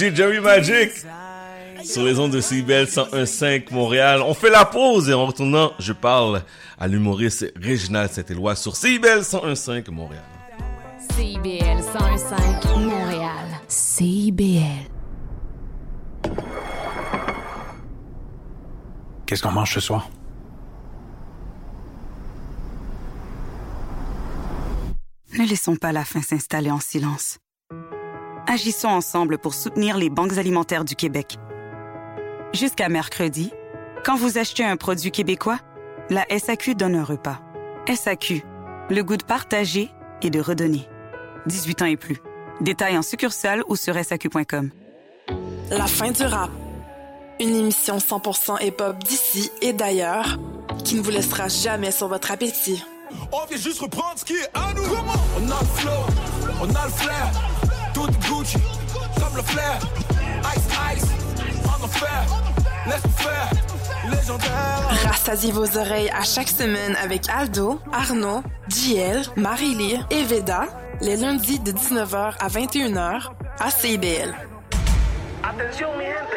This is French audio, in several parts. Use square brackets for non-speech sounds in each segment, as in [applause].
DJ Jerry Magic. Sur les ondes de CBL 101.5 Montréal. On fait la pause et en retournant, je parle à l'humoriste Réginald Saint-Éloi sur CBL 101.5 Montréal. CIBL 101.5 Montréal. CIBL. Qu'est-ce qu'on mange ce soir? Ne laissons pas la faim s'installer en silence. Agissons ensemble pour soutenir les banques alimentaires du Québec. Jusqu'à mercredi, quand vous achetez un produit québécois, la SAQ donne un repas. SAQ, le goût de partager et de redonner. 18 ans et plus. Détails en succursale ou sur SAQ.com. La fin du rap. Une émission 100% hip-hop d'ici et d'ailleurs qui ne vous laissera jamais sur votre appétit. On vient juste reprendre ce qui est à nous. On a le flow, on a le flair. Tout Gucci, comme le flair. Ice, ice, on enfer. Laisse faire, légendaire. Rassasiez vos oreilles à chaque semaine avec Aldo, Arnaud, JL, Marie-Lee et Veda, les lundis de 19h à 21h à CIBL. Atención mi gente,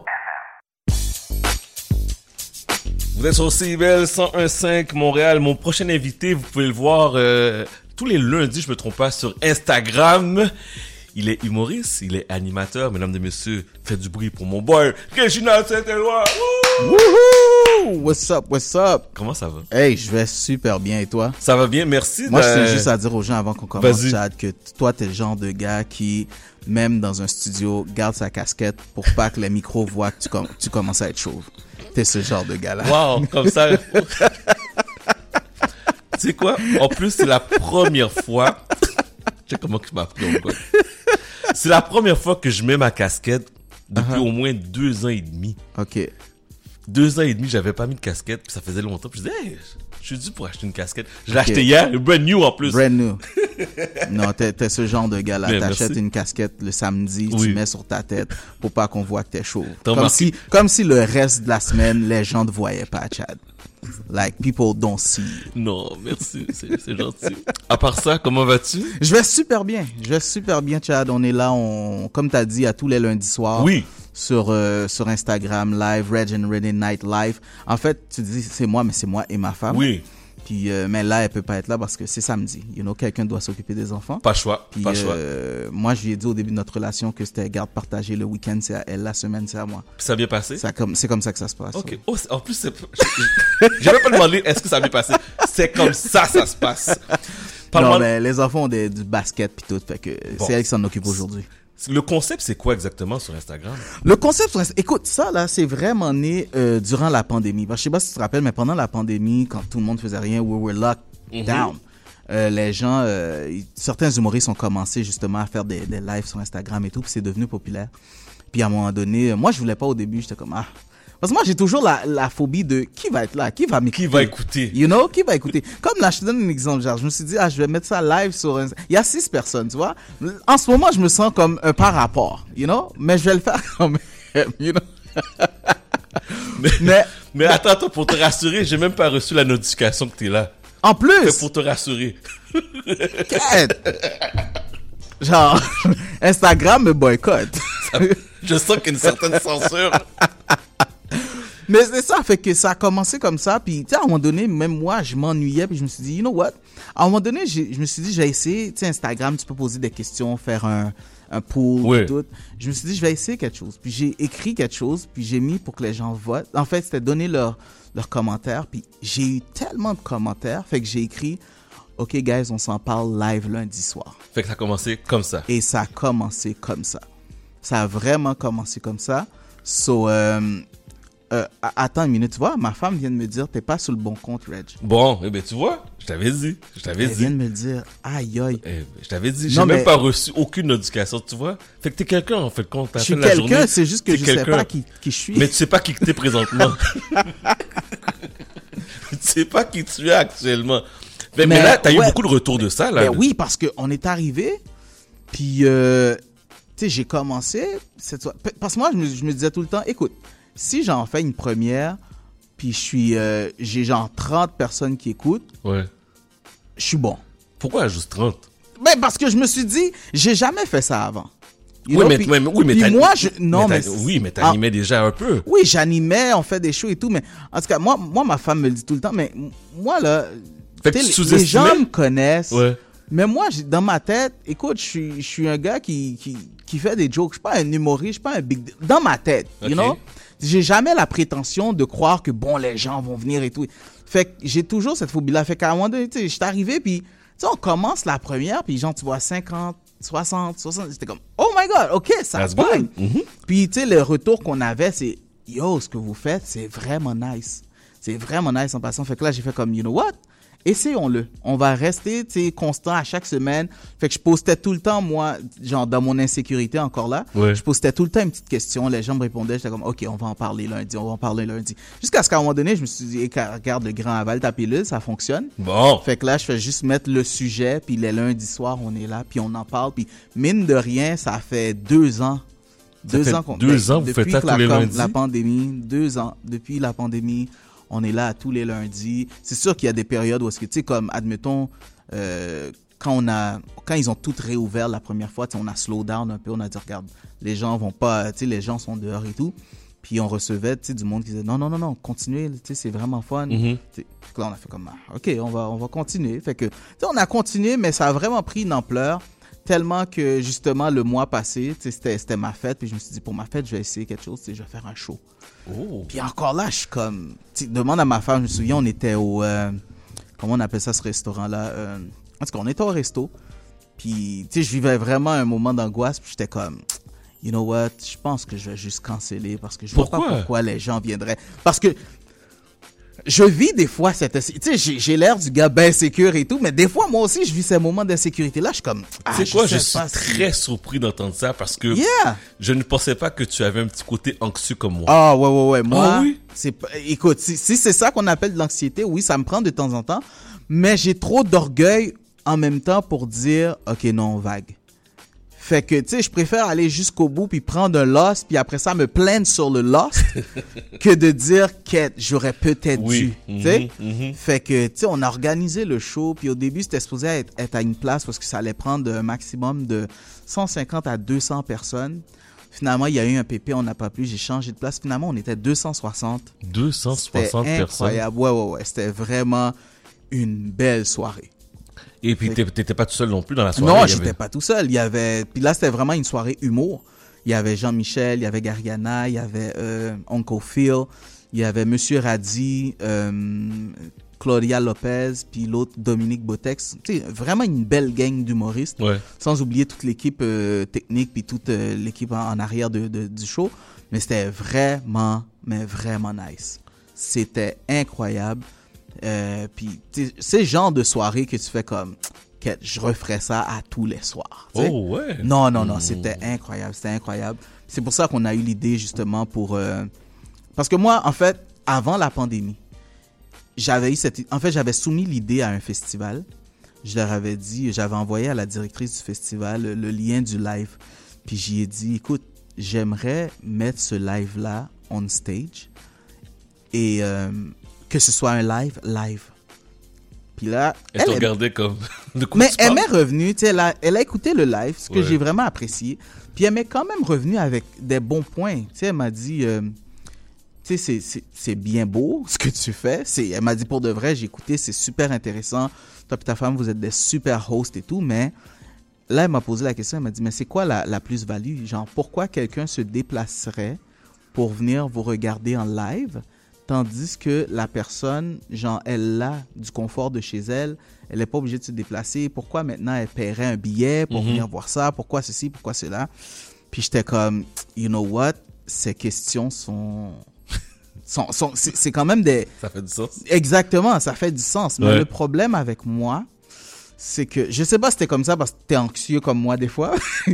Vous êtes sur CBL 101.5 Montréal. Mon prochain invité, vous pouvez le voir euh, tous les lundis, je me trompe pas, sur Instagram. Il est humoriste, il est animateur. Mesdames et messieurs, faites du bruit pour mon boy, Réginald Saint-Éloi. Wouh! Woohoo! What's up, what's up? Comment ça va? Hey, je vais super bien et toi? Ça va bien, merci. Moi, de- je tiens juste à dire aux gens avant qu'on commence. Chad, que toi, t'es le genre de gars qui, même dans un studio, garde sa casquette pour pas que les micros voient que tu, com- tu commences à être chauve. T'es ce genre de gars-là. Wow, comme ça. [laughs] tu sais quoi? En plus, c'est la première fois. [laughs] Je sais comment. C'est la première fois que je mets ma casquette depuis Uh-huh. au moins deux ans et demi. Ok. Deux ans et demi, j'avais pas mis de casquette, puis ça faisait longtemps. Puis je disais, hey, je suis dû pour acheter une casquette. Je l'ai acheté hier, brand new en plus. Brand new. [laughs] non, t'es, t'es ce genre de gars-là. Mais T'achètes une casquette le samedi, Oui. tu mets sur ta tête pour pas qu'on voit que t'es. T'as Comme remarqué- si, comme si le reste de la semaine, les gens te voyaient pas, Chad. Like, people don't see. Non, merci, c'est c'est gentil. À part ça, comment vas-tu? Je vais super bien. Je vais super bien, Chad. On est là, on, comme t'as dit, à tous les lundis soirs. Oui. Sur, euh, sur Instagram live, Reg and René Night live. En fait, tu dis c'est moi, mais c'est moi et ma femme. Oui, Puis, euh, mais là, elle peut pas être là parce que c'est samedi. You know, quelqu'un doit s'occuper des enfants. pas choix, Puis, pas choix. euh, moi, je lui ai dit au début de notre relation que c'était garde partagée. Le week-end, c'est à elle, la semaine, c'est à moi. Puis ça a bien passé? Ça comme, c'est comme ça que ça se passe. Ok. Oh, en plus, c'est. J'avais pas demandé est-ce que ça a bien passé. C'est comme ça, ça se passe. Non, mais les enfants ont des, du basket puis tout. Fait que Bon. c'est elle qui s'en occupe aujourd'hui. Le concept, c'est quoi exactement sur Instagram? Le concept, écoute, ça là, c'est vraiment né euh, durant la pandémie. Que je sais pas si tu te rappelles, mais pendant la pandémie, quand tout le monde faisait rien, we were locked Mhm. down. Euh, les gens, euh, certains humoristes ont commencé justement à faire des, des lives sur Instagram et tout, puis c'est devenu populaire. Puis à un moment donné, moi je voulais pas au début, j'étais comme ah. Parce que moi j'ai toujours la, la phobie de qui va être là, qui va m'écouter. Qui va écouter? You know, qui va écouter. Comme là, je te donne un exemple, genre, je me suis dit, ah, je vais mettre ça live sur Insta- Il y a six personnes, tu vois. En ce moment, je me sens comme un par rapport, you know, mais je vais le faire [laughs] quand même, you know. [laughs] Mais, Mais, mais attends, attends, pour te rassurer, j'ai même pas reçu la notification que t'es là. en plus, C'est pour te rassurer. genre, [laughs] Instagram me boycotte. Je sens qu'il y a une certaine censure. Mais c'est ça, fait que ça a commencé comme ça, puis tu sais, à un moment donné, même moi, je m'ennuyais, puis je me suis dit, you know what? À un moment donné, je me suis dit, je vais essayer, tu sais, Instagram, tu peux poser des questions, faire un, un pool, Ouais. tout. Je me suis dit, je vais essayer quelque chose. Puis j'ai écrit quelque chose, puis j'ai mis pour que les gens votent. En fait, c'était donner leurs leurs commentaires, puis j'ai eu tellement de commentaires, fait que j'ai écrit, OK, guys, on s'en parle live lundi soir. Fait que ça a commencé comme ça. Et ça a commencé comme ça. Ça a vraiment commencé comme ça. So, euh, euh, attends une minute, tu vois, ma femme vient de me dire, t'es pas sur le bon compte, Reg. Bon, eh ben tu vois, je t'avais dit, je t'avais Elle dit. vient de me le dire, aïe, aïe. Eh ben, je t'avais dit, j'ai Non, même mais- pas reçu aucune éducation, tu vois. Fait que t'es quelqu'un, en fait, quand t'as Je fait suis la quelqu'un, journée. c'est juste que je sais quelqu'un. pas qui, qui je suis. Mais tu sais pas qui t'es présentement. [laughs] tu sais pas qui tu es actuellement. Mais, mais Mais là, t'as eu ouais. beaucoup de retours de ça, là. Ben oui, parce qu'on est arrivé, puis, euh, tu sais, j'ai commencé, cette fois- parce que moi, je me, je me disais tout le temps, écoute, si j'en fais une première, puis je suis, euh, j'ai genre 30 personnes qui écoutent, Ouais. je suis bon. Pourquoi juste 30? Ben, parce que je me suis dit, j'ai jamais fait ça avant. You Oui, know, mais, puis- mais- oui, mais puis t'as- moi, je, non, mais, t'as- oui, mais Ah, t'animais déjà un peu. Oui, j'animais, on fait des shows et tout, mais en tout cas, moi, moi ma femme me le dit tout le temps, mais moi, là, Fait que tu sais, tu les- gens me connaissent, Ouais. Mais moi, dans ma tête, écoute, je suis, je suis un gars qui, qui, qui fait des jokes, je suis pas un humoriste, je suis pas un big... Dans ma tête, you Ok. know? J'ai jamais la prétention de croire que, bon, les gens vont venir et tout. Fait que j'ai toujours cette phobie-là. Fait qu'à un moment donné, tu sais, je suis arrivé, puis, tu sais, on commence la première, puis genre, tu vois 50, 60, 60, j'étais comme, oh my God, OK, ça That's pogne. good. Mhm. Puis, tu sais, le retour qu'on avait, c'est Yo, ce que vous faites, c'est vraiment nice. C'est vraiment nice en passant. Fait que là, j'ai fait comme, you know what? Essayons-le. On va rester, tu sais, constant à chaque semaine. Fait que je postais tout le temps, moi, genre, dans mon insécurité encore là. Ouais. Je postais tout le temps une petite question. Les gens me répondaient. J'étais comme, OK, on va en parler lundi. On va en parler lundi. Jusqu'à ce qu'à un moment donné, je me suis dit, Eh, regarde le grand aval, ta pilule, ça fonctionne. Bon. Fait que là, je fais juste mettre le sujet, puis les lundis soirs, on est là, puis on en parle. Puis mine de rien, ça fait deux ans. Deux ans qu'on deux ans, vous depuis faites ça tous les lundis? La pandémie, deux ans. Depuis la pandémie, on est là tous les lundis. C'est sûr qu'il y a des périodes où est-ce que, tu sais, comme, admettons, euh, quand on a, quand ils ont toutes réouvert la première fois, tu sais, on a slow down un peu, on a dit, regarde, les gens vont pas, tu sais, les gens sont dehors et tout. Puis on recevait, tu sais, du monde qui disait, non, non, non, non, continuez, tu sais, c'est vraiment fun. Que là, on a fait comme, ah, OK, on va, on va continuer. Fait que, on a continué, mais ça a vraiment pris une ampleur tellement que, justement, le mois passé, c'était, c'était ma fête, puis je me suis dit, pour ma fête, je vais essayer quelque chose, je vais faire un show. Oh. Puis encore là, je suis comme, tu sais, demande à ma femme, je me souviens, on était au, euh, comment on appelle ça, ce restaurant-là? Euh, en tout cas, on était au resto, puis, tu sais, je vivais vraiment un moment d'angoisse, puis j'étais comme, you know what, je pense que je vais juste canceller parce que je vois pas pourquoi? les gens viendraient. Parce que je vis des fois cette... Tu sais, j'ai- l'air du gars bien sécure et tout, mais des fois, moi aussi, je vis ces moments d'insécurité-là. Je suis comme... Ah, Tu sais quoi, je suis si- très surpris d'entendre ça parce que Yeah! je ne pensais pas que tu avais un petit côté anxieux comme moi. Ah, ouais, ouais, ouais. Moi, Ah oui? c'est pas- écoute, si, si c'est ça qu'on appelle de l'anxiété, oui, ça me prend de temps en temps, mais j'ai trop d'orgueil en même temps pour dire, OK, non, vague. Fait que, tu sais, je préfère aller jusqu'au bout puis prendre un loss puis après ça me plaindre sur le loss [laughs] que de dire que j'aurais peut-être Oui. dû. Mhm, mhm. Fait que, tu sais, on a organisé le show, puis au début, c'était supposé être, être à une place parce que ça allait prendre un maximum de 150 à 200 personnes. Finalement, il y a eu un pépé, on n'a pas pu, j'ai changé de place. Finalement, on était 260. 260 C'était personnes. incroyable. Ouais, ouais, ouais. C'était vraiment une belle soirée. Et puis t'étais pas tout seul non plus dans la soirée. non, j'étais avait- pas tout seul. Il y avait, puis là, c'était vraiment une soirée humour. Il y avait Jean-Michel, il y avait Gariana, il y avait euh, Uncle Phil, il y avait Monsieur Radi, euh, Claudia Lopez, puis l'autre Dominique Botex. Tu sais, vraiment une belle gang d'humoristes. Ouais. Sans oublier toute l'équipe euh, technique puis toute euh, l'équipe en, en arrière de, de- du show. Mais c'était vraiment, mais vraiment nice. C'était incroyable. Euh, puis c'est le genre de soirée que tu fais comme, je referais ça à tous les soirs. Oh ouais. Non, non, non, c'était incroyable, c'était incroyable. C'est pour ça qu'on a eu l'idée justement pour... euh, Parce que moi, en fait, avant la pandémie, j'avais eu cette... En fait, j'avais soumis l'idée à un festival. Je leur avais dit, j'avais envoyé à la directrice du festival le, le lien du live. Puis j'y ai dit, écoute, j'aimerais mettre ce live-là on stage et euh, que ce soit un live live. Puis là, Elle elle regardait comme. [laughs] De mais tu elle m'est revenue, tu sais, elle a, elle a écouté le live, ce que Ouais. j'ai vraiment apprécié. Puis elle m'est quand même revenue avec des bons points. Tu sais, elle m'a dit, euh, tu sais, c'est- bien beau ce que tu fais. Elle m'a dit, pour de vrai, j'ai écouté, c'est super intéressant. Toi et ta femme, vous êtes des super hosts et tout, mais là, elle m'a posé la question, elle m'a dit, mais c'est quoi la, la plus-value? Genre, pourquoi quelqu'un se déplacerait pour venir vous regarder en live, tandis que la personne, genre, elle a du confort de chez elle, elle n'est pas obligée de se déplacer. Pourquoi maintenant elle paierait un billet pour Mhm. venir voir ça? Pourquoi ceci? Pourquoi cela? Puis j'étais comme, you know what? Ces questions sont, sont, sont- c'est quand même des, [laughs] Ça fait du sens. Exactement, ça fait du sens. Mais Ouais. le problème avec moi, c'est que je sais pas si c'était comme ça parce que t'es anxieux comme moi des fois. [laughs]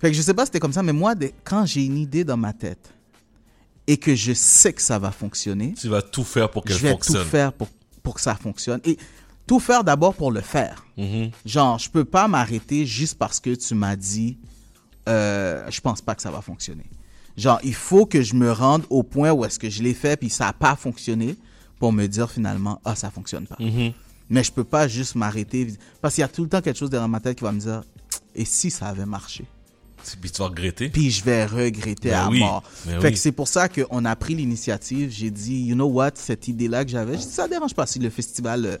fait que je sais pas si c'était comme ça, mais moi, quand j'ai une idée dans ma tête et que je sais que ça va fonctionner, Tu vas tout faire pour qu'elle je vais fonctionne. tout faire pour, pour que ça fonctionne. Et tout faire d'abord pour le faire. Mhm. Genre, je peux pas m'arrêter juste parce que tu m'as dit, euh, je pense pas que ça va fonctionner. Genre, il faut que je me rende au point où est-ce que je l'ai fait puis ça a pas fonctionné pour me dire finalement, ah, ça fonctionne pas. Mhm. Mais je peux pas juste m'arrêter parce qu'il y a tout le temps quelque chose derrière ma tête qui va me dire, et si ça avait marché? Puis tu vas regretter. Puis je vais regretter Ben à oui, mort. ben fait oui. que c'est pour ça qu'on a pris l'initiative. J'ai dit, you know what, cette idée-là que j'avais, ça dérange pas si le festival, euh,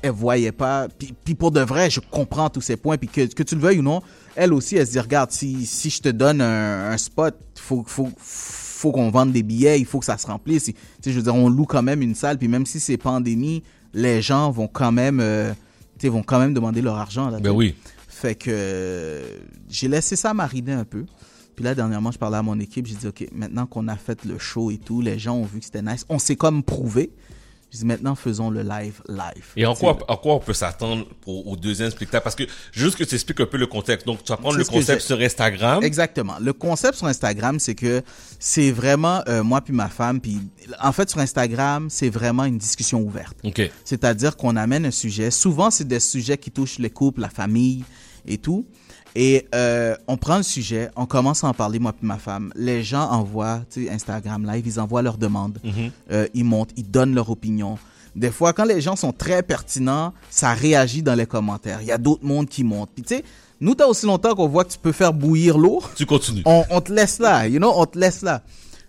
elle voyait pas. Puis, puis pour de vrai, je comprends tous ces points. Puis que, que tu le veuilles ou non, elle aussi, elle se dit, regarde, si, si je te donne un, un spot, faut, faut, faut qu'on vende des billets, il faut que ça se remplisse. Tu sais, je veux dire, on loue quand même une salle. Puis même si c'est pandémie, les gens vont quand même, euh, tu sais, vont quand même demander leur argent. Là, Ben oui. Fait que j'ai laissé ça mariner un peu. Puis là, dernièrement, je parlais à mon équipe. J'ai dit, OK, maintenant qu'on a fait le show et tout, les gens ont vu que c'était nice. On s'est comme prouvé. Je dis, maintenant, faisons le live live. Et en quoi, en quoi on peut s'attendre au deuxième spectacle? Parce que, juste que tu expliques un peu le contexte. Donc, tu vas prendre le concept sur Instagram. Exactement. Le concept sur Instagram, c'est que c'est vraiment euh, moi puis ma femme. Puis en fait, sur Instagram, c'est vraiment une discussion ouverte. C'est-à-dire qu'on amène un sujet. Souvent, c'est des sujets qui touchent les couples, la famille et tout. Et euh, on prend le sujet, on commence à en parler, moi puis ma femme. Les gens envoient, tu sais, Instagram Live, ils envoient leurs demandes. Euh, ils montent, ils donnent leur opinion. Des fois, quand les gens sont très pertinents, ça réagit dans les commentaires. Il y a d'autres mondes qui montent. Puis tu sais, nous, t'as aussi longtemps qu'on voit que tu peux faire bouillir l'eau Tu continues. on, on te laisse là, you know, on te laisse là.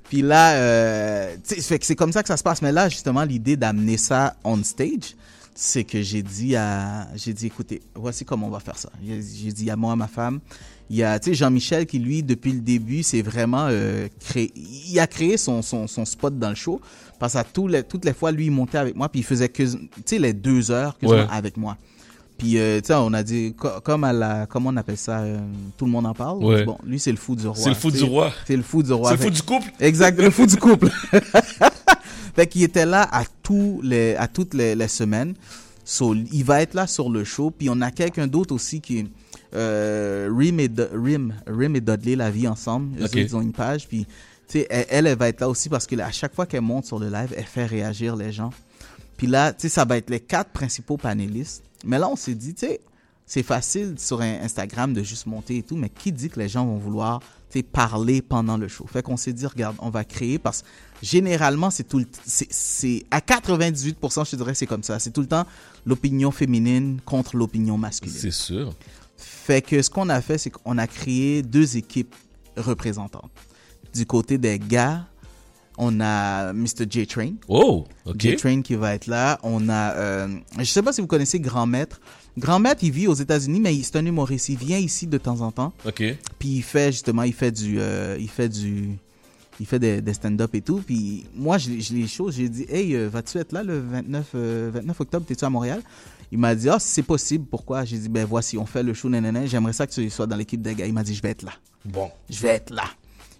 Puis là, euh, c'est comme ça que ça se passe. Mais là, justement, l'idée d'amener ça on stage, c'est que j'ai dit à, j'ai dit, écoutez, voici comment on va faire ça. J'ai dit à moi, à ma femme, il y a, tu sais, Jean-Michel qui lui, depuis le début, c'est vraiment euh, créé, il a créé son, son, son spot dans le show. Parce à tous les, toutes les fois, lui, il montait avec moi, puis il faisait que, tu sais, les deux heures quasiment Ouais. avec moi. Puis, euh, tu sais, on a dit, co- comme à la, comment on appelle ça, euh, tout le monde en parle? Ouais. Bon, lui, c'est le fou du roi. C'est le fou du roi. C'est le fou du roi. C'est le fou du couple. Exact, le fou du couple. [laughs] fait qu'il était là à tous les, à toutes les, les semaines. So, il va être là sur le show. Puis on a quelqu'un d'autre aussi qui euh, Rim, et Do- Rim, Rim et Dudley la vie ensemble. Ils ont une page. Puis tu sais, elle, elle, elle va être là aussi parce que à chaque fois qu'elle monte sur le live, elle fait réagir les gens. Puis là, tu sais, ça va être les quatre principaux panélistes. Mais là, on s'est dit, tu sais, c'est facile sur Instagram de juste monter et tout, mais qui dit que les gens vont vouloir tu sais, parler pendant le show? Fait qu'on s'est dit, regarde, on va créer parce que généralement, c'est tout le c'est- à 98%, je te dirais, c'est comme ça. C'est tout le temps l'opinion féminine contre l'opinion masculine. C'est sûr. Fait que ce qu'on a fait, c'est qu'on a créé deux équipes représentantes. Du côté des gars, on a Mr. J-Train. Oh, OK. J-Train qui va être là. On a, euh, je sais pas si vous connaissez Grand Maître. Grand Maître, il vit aux États-Unis, mais c'est un humoriste. Il vient ici de temps en temps. OK. Puis il fait justement, il fait du, euh, il fait du, il fait des, des stand-up et tout. Puis moi, je, l'ai- je les choses, j'ai dit, hey, euh, vas-tu être là le 29, euh, 29 octobre, t'es-tu à Montréal? Il m'a dit, ah, si c'est possible, pourquoi? J'ai dit, ben voici, on fait le show, nanana, j'aimerais ça que tu sois dans l'équipe des gars. Il m'a dit, je vais être là. Bon. Je vais être là.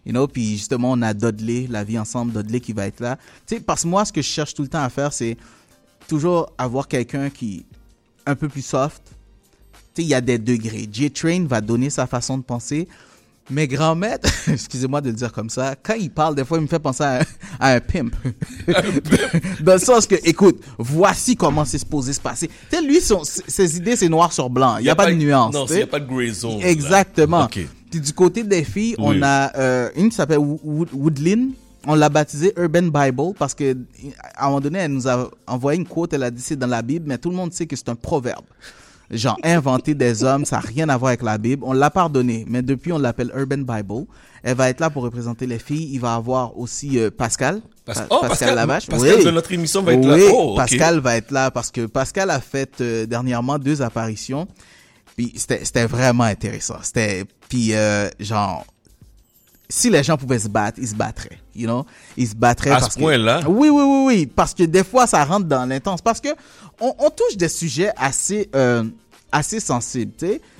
You know, puis justement, on a Dudley, la vie ensemble, Dudley qui va être là. Tu sais, parce que moi, ce que je cherche tout le temps à faire, c'est toujours avoir quelqu'un qui un peu plus soft. Tu sais, il y a des degrés. J-Train va donner sa façon de penser. Mais grand maître, [laughs] excusez-moi de le dire comme ça, quand il parle, des fois, il me fait penser à, un- à un pimp. [laughs] Dans le sens que, écoute, voici comment c'est supposé se passer. Tu sais, lui, son- ses idées, c'est noir sur blanc. Il n'y a, pas de nuance. Non, il n'y a pas de gray zone. Exactement. Puis du côté des filles, Oui. on a euh, une qui s'appelle Wo- Wo- Woodlyn. On l'a baptisée Urban Bible parce que à un moment donné, elle nous a envoyé une quote. Elle a dit c'est dans la Bible, mais tout le monde sait que c'est un proverbe. Genre inventer des hommes, ça n'a rien à voir avec la Bible. On l'a pardonné, mais depuis on l'appelle Urban Bible. Elle va être là pour représenter les filles. Il va avoir aussi euh, Pascal. Pas- Pa- oh, Pascal, Lavache. Pascal Oui. de notre émission va être là. Oh. Pascal va être là parce que Pascal a fait euh, dernièrement deux apparitions. Puis c'était c'était vraiment intéressant. C'était puis euh, genre si les gens pouvaient se battre, ils se battraient, you know, ils se battraient À ce parce que- point-là? Oui, oui, oui, oui, parce que des fois ça rentre dans l'intense parce que on, on touche des sujets assez euh, assez sensibles.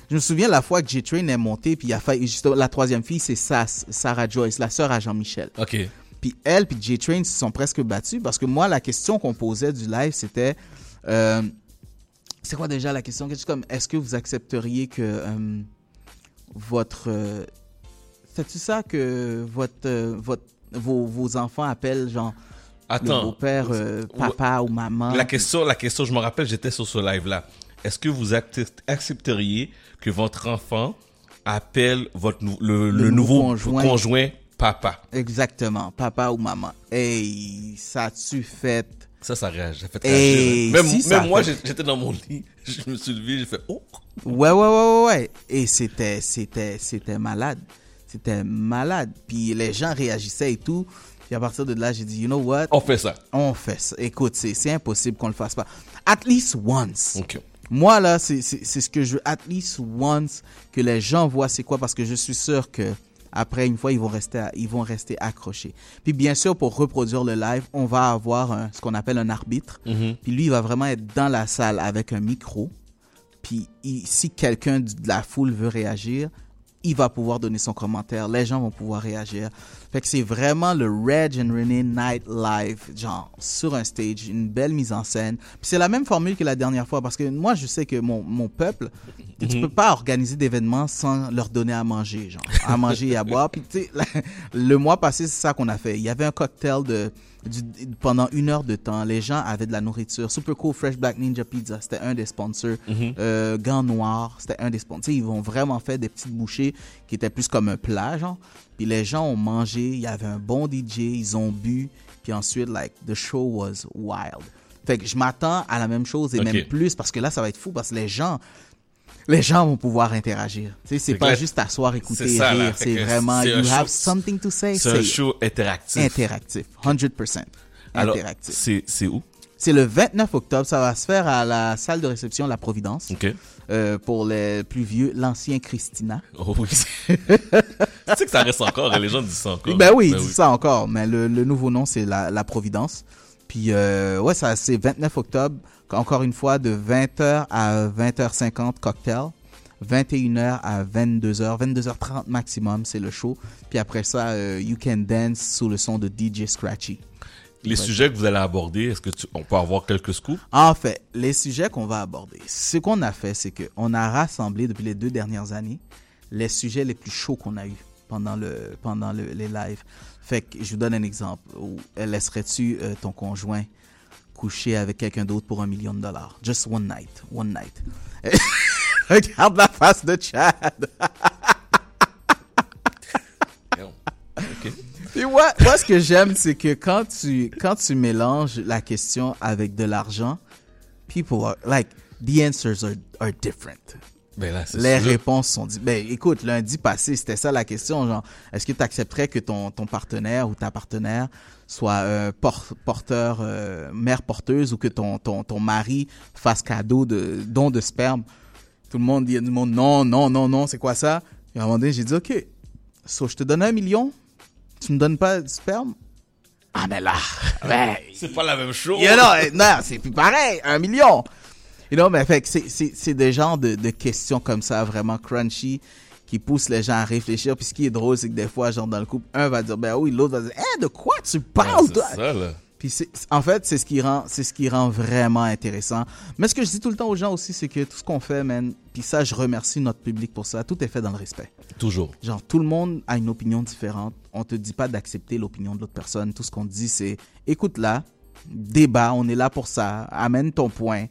Je me souviens la fois que J-Train est monté puis il a justement la troisième fille c'est Sarah Joyce, la sœur à Jean-Michel. OK. Puis elle, puis J-Train se sont presque battus parce que moi, la question qu'on posait du live, c'était. euh, c'est quoi déjà la question? Quelque chose comme est-ce que vous accepteriez que euh, votre. C'est-tu ça que votre, votre, vos, vos enfants appellent genre le Attends. beau-père euh, papa ou maman La question, la question, je me rappelle, j'étais sur ce live-là. Est-ce que vous accepteriez que votre enfant appelle votre le, le nouveau nouveau conjoint. conjoint. papa? Exactement, papa ou maman. Hey, ça tu fait? Ça, ça réagit. Ça fait réagir. Même, si même ça moi, fait- j'étais dans mon lit. [laughs] Je me suis levé, j'ai fait oh. Ouais, ouais, ouais, ouais, ouais. Et c'était, c'était, c'était malade. C'était malade. Puis les gens réagissaient et tout. Puis à partir de là, j'ai dit, you know what? On fait ça. On fait ça. Écoute, c'est, impossible qu'on le fasse pas. At least once. Moi, là, c'est ce que je veux. At least once que les gens voient c'est quoi parce que je suis sûr que après une fois, ils vont rester, ils vont rester accrochés. Puis bien sûr, pour reproduire le live, on va avoir un- ce qu'on appelle un arbitre. Puis lui, il va vraiment être dans la salle avec un micro. Puis il- si quelqu'un de la foule veut réagir, il va pouvoir donner son commentaire. Les gens vont pouvoir réagir. Fait que c'est vraiment le Reg and Renee Night Live, genre sur un stage, une belle mise en scène. Puis c'est la même formule que la dernière fois parce que moi je sais que mon, mon peuple, tu peux pas organiser d'événements sans leur donner à manger, genre à manger et à boire. Puis tu sais, le mois passé c'est ça qu'on a fait. Il y avait un cocktail de du- pendant une heure de temps, les gens avaient de la nourriture. Super Cool Fresh Black Ninja Pizza, c'était un des sponsors. Euh, Gants Noirs, c'était un des sponsors. Ils vont vraiment fait des petites bouchées qui étaient plus comme un plat, genre. Puis les gens ont mangé, il y avait un bon DJ, ils ont bu. Puis ensuite, like, the show was wild. Fait que je m'attends à la même chose et même plus parce que là, ça va être fou parce que les gens, les gens vont pouvoir interagir. Tu sais, c'est pas clair. juste asseoir, écouter, là. rire. C'est vraiment, you have something to say. C'est un show interactif. Interactif, 100%. Alors, interactif. c'est où? C'est le 29 octobre, ça va se faire à la salle de réception La Providence. Ok. Euh, pour les plus vieux, l'ancien Christina. Oh oui. [laughs] tu sais que ça reste encore. hein, Les gens disent ça encore. Ben oui, ils disent ça encore, mais le, le nouveau nom, c'est la, la Providence. Puis, euh, ouais, ça, c'est 29 octobre, encore une fois, de 20h à 20h50 cocktail. 21h à 22h, 22h30 maximum, c'est le show. Puis après ça, euh, you can dance sous le son de DJ Scratchy. Les sujets que vous allez aborder, est-ce que tu, on peut avoir quelques scoops? En fait, les sujets qu'on va aborder, ce qu'on a fait, c'est qu'on a rassemblé depuis les deux dernières années les sujets les plus chauds qu'on a eu pendant, le, pendant le- les lives. Fait que je vous donne un exemple. Euh, Laisserais-tu euh, ton conjoint coucher avec quelqu'un d'autre pour un million de dollars? Just one night. One night. [laughs] Regarde la face de Chad. [laughs] Et moi, moi, ce que j'aime, c'est que quand tu, quand tu mélanges la question avec de l'argent, people are, like, the answers are, are different. Ben là, Les sûr. réponses sont di- Ben, écoute, lundi passé, c'était ça la question, genre, est-ce que tu accepterais que ton, ton partenaire ou ta partenaire soit euh, por- porteur, euh, mère porteuse ou que ton, ton, ton mari fasse cadeau de don de sperme? Tout le monde dit, monde, non, non, non, non, c'est quoi ça? Et à un moment donné, j'ai dit, OK, so, je te donne un million, tu me donnes pas de sperme? Ah, mais là, ouais, C'est pas la même chose. You know, eh, non, c'est plus pareil, un million. You know, mais fait que c'est, c'est, c'est des genres de, de questions comme ça, vraiment crunchy, qui poussent les gens à réfléchir. Puis ce qui est drôle, c'est que des fois, genre dans le couple, un va dire, ben oui, l'autre va dire, hein, de quoi tu Ouais, parles, c'est toi? ça, là. Puis en fait, c'est ce qui rend, c'est ce qui rend vraiment intéressant. Mais ce que je dis tout le temps aux gens aussi, c'est que tout ce qu'on fait, man, puis ça, je remercie notre public pour ça, tout est fait dans le respect. Toujours. Genre, tout le monde a une opinion différente. On te dit pas d'accepter l'opinion de l'autre personne. Tout ce qu'on dit, c'est écoute-la, débat, on est là pour ça, amène ton point.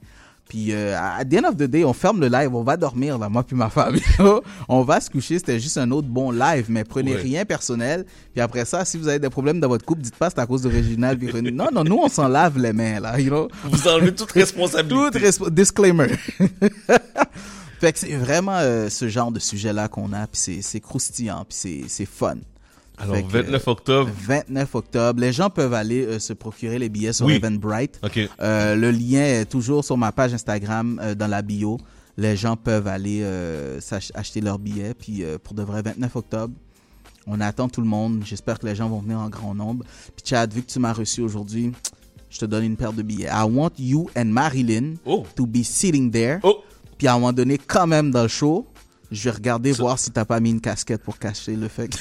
Puis, euh, à the end of the day, on ferme le live, on va dormir, là, moi puis ma femme. [laughs] on va se coucher, c'était juste un autre bon live, mais prenez Ouais. rien personnel. Puis après ça, si vous avez des problèmes dans votre couple, dites pas c'est à cause de Réginal. puis René. Non, non, nous, on s'en lave les mains, là, you know. Vous enlevez toute responsabilité. Tout respo- disclaimer. [laughs] fait que c'est vraiment euh, ce genre de sujet-là qu'on a, puis c'est- croustillant, puis c'est- c'est fun. Alors, Fait que, 29 octobre. 29 octobre. Les gens peuvent aller euh, se procurer les billets sur Oui. Eventbrite. Ok. Euh, le lien est toujours sur ma page Instagram euh, dans la bio. Les gens peuvent aller euh, acheter leurs billets. Puis euh, pour de vrai, 29 octobre, on attend tout le monde. J'espère que les gens vont venir en grand nombre. Puis Chad, vu que tu m'as reçu aujourd'hui, je te donne une paire de billets. I want you and Marilyn Oh. to be sitting there. Oh. Puis à un moment donné, quand même dans le show, je vais regarder voir si t'as pas mis une casquette pour cacher le fait que...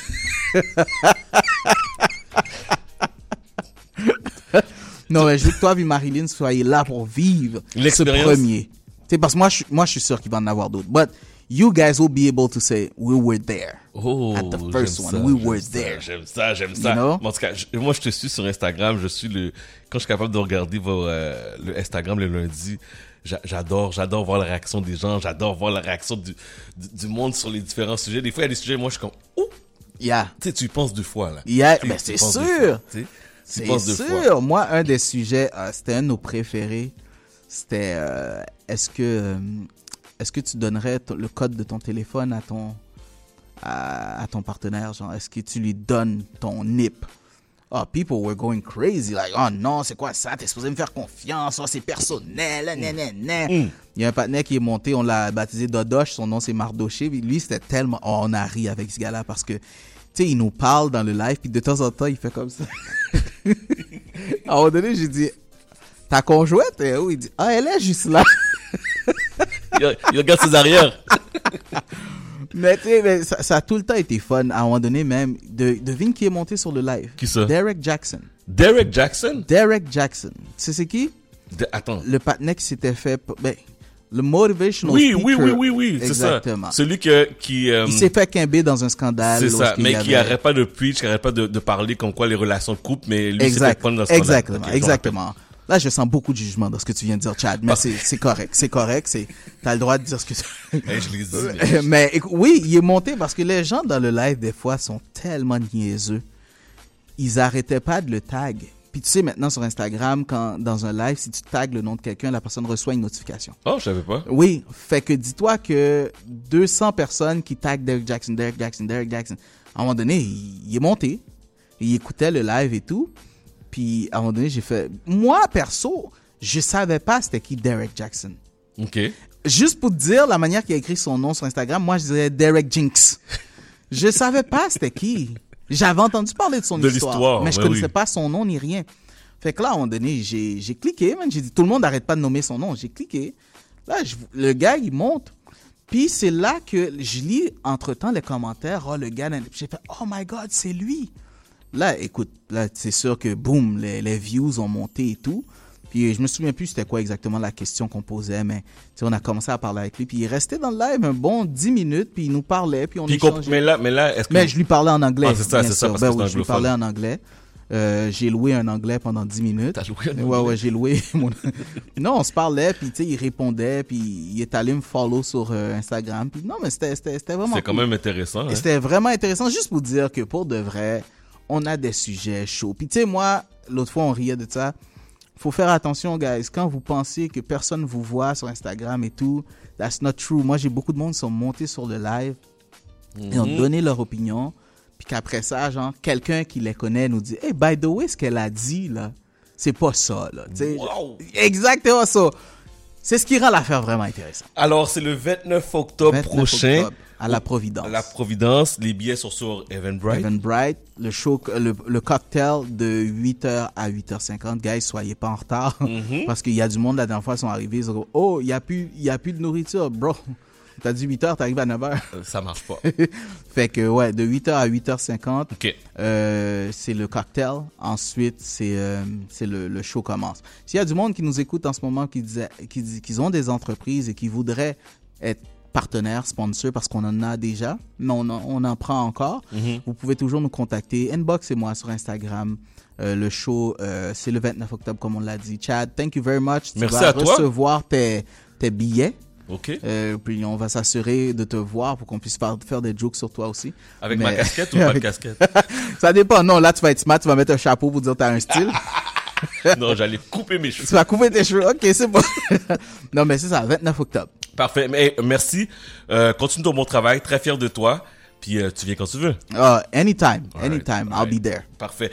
[laughs] Non, mais je veux que toi et Marilyn soyez là pour vivre ce premier. Sais, parce que moi, je, moi, je suis sûr qu'il va en avoir d'autres. But you guys will be able to say, we were there. Oh, At the first one, ça, we j'aime were ça, there. J'aime ça, j'aime ça. know? En tout cas, je- moi, je te suis sur Instagram. Je suis le, quand je suis capable de regarder vos, euh, le Instagram le lundi, j'adore, j'adore voir la réaction des gens. J'adore voir la réaction du, du, du monde sur les différents sujets. Des fois, il y a des sujets, moi, je suis comme, ouh, Yeah. tu sais, tu y penses deux fois, là. Yeah, ben, tu c'est sûr. C'est fois. sûr. Moi, un des sujets, euh, c'était un de nos préférés. C'était, euh, est-ce que, euh, est-ce que tu donnerais le code de ton téléphone à ton, à, à ton partenaire, genre, est-ce que tu lui donnes ton NIP? Oh, people were going crazy, like, oh non, c'est quoi ça? T'es supposé me faire confiance, oh, c'est personnel, nan, nan, nan. Mm. Il y a un partenaire qui est monté, on l'a baptisé Dodoche, son nom c'est Mardoché, lui, c'était tellement, oh, on a ri avec ce gars-là parce que, tu sais, il nous parle dans le live, puis de temps en temps, il fait comme ça. [laughs] à un moment donné, j'ai dit, ta conjointe, où? Il dit, ah, elle est juste là. Il regarde ses arrières. [laughs] Mais tu sais, mais ça, ça a tout le temps été fun. À un moment donné, même, de, devine qui est monté sur le live. Qui ça? Derek Jackson. Derek Jackson? Derek Jackson. Tu sais c'est qui? De- attends. Le patinet qui s'était fait, ben, le motivational Oui, oui, speaker. oui, oui, oui, c'est ça. Exactement. Celui que, qui, euh, Il s'est fait quimber dans un scandale. C'est ça, mais qui avait- arrête pas de preach, qui arrête pas de, de parler comme quoi les relations de couple, mais lui s'est fait prendre dans ce scandale. Exactement, exactement. Là, je sens beaucoup de jugement dans ce que tu viens de dire, Chad. Mais c'est correct, c'est correct. C'est, t'as le droit de dire ce que tu dit. mais- mais oui, il est monté parce que les gens dans le live, des fois, sont tellement niaiseux. Ils arrêtaient pas de le tag. Puis tu sais, maintenant sur Instagram, quand dans un live, si tu tags le nom de quelqu'un, la personne reçoit une notification. Oh, je savais pas. Oui, fait que dis-toi que 200 personnes qui taguent Derek Jackson, Derek Jackson, Derek Jackson, à un moment donné, il, il est monté. Il écoutait le live et tout. Puis à un moment donné, j'ai fait... Moi, perso, je savais pas c'était qui Derek Jackson. Ok. Juste pour te dire la manière qu'il a écrit son nom sur Instagram, moi je dirais Derek Jinx. Je savais pas c'était qui. J'avais entendu parler de son De histoire, l'histoire, mais je ben connaissais oui. pas son nom ni rien. Fait que là, à un moment donné, j'ai j'ai cliqué, man. J'ai dit, tout le monde n'arrête pas de nommer son nom. J'ai cliqué. Là, je- le gars, il monte. Puis c'est là que je lis entre-temps les commentaires. Oh, le gars, j'ai fait, oh my God, c'est lui. Là, écoute, là, c'est sûr que boum, les, les views ont monté et tout. Puis je me souviens plus c'était quoi exactement la question qu'on posait, mais on a commencé à parler avec lui. Puis il restait dans le live un bon 10 minutes, puis il nous parlait, puis on Puis, échangeait. mais là, mais là, est-ce que. Mais je lui parlais en anglais. Ah, c'est ça, c'est ça, parce Ben que oui, je lui parlais en anglais. Euh, j'ai loué un anglais pendant 10 minutes. T'as loué un Ouais, anglais? ouais, j'ai loué. [laughs] mon- non, on se parlait, puis tu sais, il répondait, puis il est allé me follow sur euh, Instagram. Puis non, mais c'était c'était- c'était vraiment C'est quand même intéressant. Hein? C'était vraiment intéressant, juste pour dire que pour de vrai, on a des sujets chauds. Puis tu sais, moi, l'autre fois, on riait de ça. Faut faire attention, guys. Quand vous pensez que personne vous voit sur Instagram et tout, that's not true. Moi, j'ai beaucoup de monde qui sont montés sur le live et ont Mhm. donné leur opinion. Puis qu'après ça, genre, quelqu'un qui les connaît nous dit Hey, by the way, ce qu'elle a dit, là, c'est pas ça, là. Wow. Exactement ça. C'est ce qui rend l'affaire vraiment intéressante. Alors, c'est le 29 octobre 29 prochain. octobre, à la Providence. À la Providence. Les billets sont sur Eventbrite. Evan Bright, le show, le, le cocktail de 8h à 8h50. Guys, soyez pas en retard. Mhm. Parce qu'il y a du monde la dernière fois, ils sont arrivés. Ils ont dit, oh, il n'y a, plus- y a plus de nourriture. Bro, t'as dit 8h, t'arrives à 9h. Euh, Ça marche pas. [laughs] fait que, ouais, de 8h à 8h50, Ok. euh, c'est le cocktail. Ensuite, c'est euh, le, le show commence. S'il y a du monde qui nous écoute en ce moment qui disait qui dit ont des entreprises et qui voudraient être partenaires, sponsors, parce qu'on en a déjà, mais on en, on en prend encore, vous pouvez toujours nous contacter. Inbox et moi sur Instagram. Euh, le show, c'est le 29 octobre, comme on l'a dit. Chad, thank you very much. Tu Merci vas à toi. recevoir tes, tes billets. Ok. Euh, puis on va s'assurer de te voir pour qu'on puisse faire, des jokes sur toi aussi. Avec Mais- ma casquette ou pas de casquette? [laughs] ça dépend. Non, là, tu vas être smart. Tu vas mettre un chapeau pour dire que t'as un style. [laughs] non, j'allais couper mes cheveux. tu vas couper tes cheveux. OK, c'est bon. [laughs] non, mais c'est ça, 29 octobre. Parfait. Mais hey, merci. Euh, continue ton bon travail. Très fier de toi. Puis euh, tu viens quand tu veux. Uh, anytime, anytime. I'll be there. Parfait.